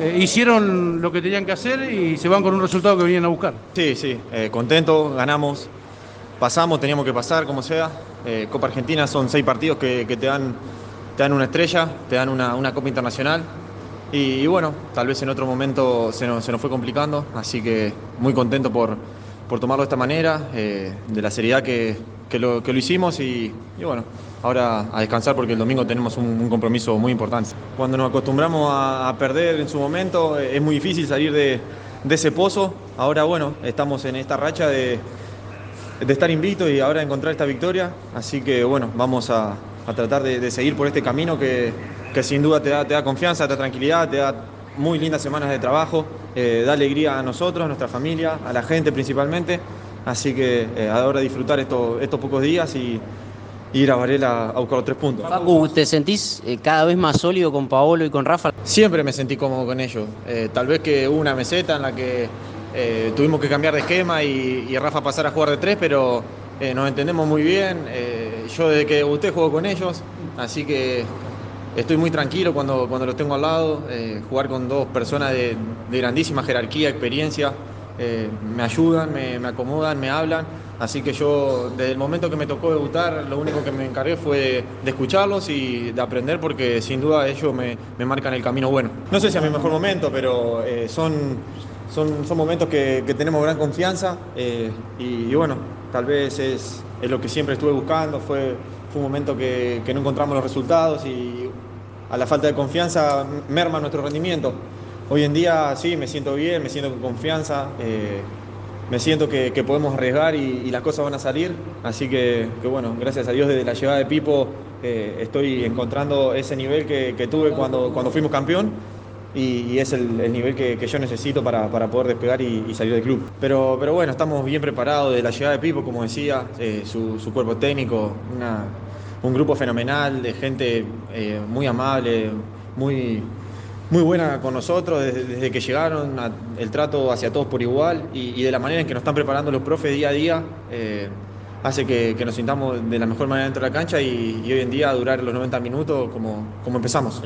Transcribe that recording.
eh, hicieron lo que tenían que hacer y se van con un resultado que venían a buscar. Sí, sí, eh, contento, ganamos, pasamos, teníamos que pasar, como sea. Eh, Copa Argentina son seis partidos que, te, dan, te dan una estrella, te dan una, una Copa Internacional. Y, y bueno, tal vez en otro momento se nos, se nos fue complicando, así que muy contento por, por tomarlo de esta manera, eh, de la seriedad que, que, lo, que lo hicimos y, y bueno, ahora a descansar porque el domingo tenemos un, un compromiso muy importante. Cuando nos acostumbramos a, a perder en su momento eh, es muy difícil salir de, de ese pozo. Ahora bueno, estamos en esta racha de, de estar invicto y ahora encontrar esta victoria. Así que bueno, vamos a, a tratar de, de, seguir por este camino que, que sin duda te da, te da, confianza, te da tranquilidad, te da muy lindas semanas de trabajo, eh, da alegría a nosotros, a nuestra familia, a la gente principalmente. Así que eh, ahora disfrutar estos, estos pocos días y, y ir a Varela a buscar los tres puntos. Facu, ¿te sentís eh, cada vez más sólido con Paolo y con Rafa? Siempre me sentí cómodo con ellos. Eh, tal vez que hubo una meseta en la que eh, tuvimos que cambiar de esquema y, y, Rafa pasar a jugar de tres, pero nos entendemos muy bien. yo desde que debuté juego con ellos, así que estoy muy tranquilo cuando, cuando los tengo al lado. jugar con dos personas de, de grandísima jerarquía, experiencia, me ayudan, me, acomodan, me hablan. Así que yo, desde el momento que me tocó debutar, lo único que me encargué fue de escucharlos y de aprender, porque sin duda ellos me, me marcan el camino bueno. No sé si es mi mejor momento, pero eh, son, momentos que, tenemos gran confianza eh, y, bueno, tal vez es, es, lo que siempre estuve buscando. Fue, un momento que no encontramos los resultados y a la falta de confianza merma nuestro rendimiento. Hoy en día sí, me siento bien, me siento con confianza. Eh, me siento que, podemos arriesgar y, las cosas van a salir. Así que, bueno, gracias a Dios desde la llegada de Pipo eh, estoy encontrando ese nivel que, tuve cuando, cuando fuimos campeón y, es el, el nivel que, yo necesito para, para poder despegar y, salir del club. Pero, pero bueno, estamos bien preparados de la llegada de Pipo, como decía, eh, su, su, cuerpo técnico, una, un grupo fenomenal de gente eh, muy amable, muy muy buena con nosotros desde, que llegaron, el trato hacia todos por igual y, de la manera en que nos están preparando los profes día a día. Eh, hace que, que, nos sintamos de la mejor manera dentro de la cancha y, y, hoy en día durar los 90 minutos como, como empezamos.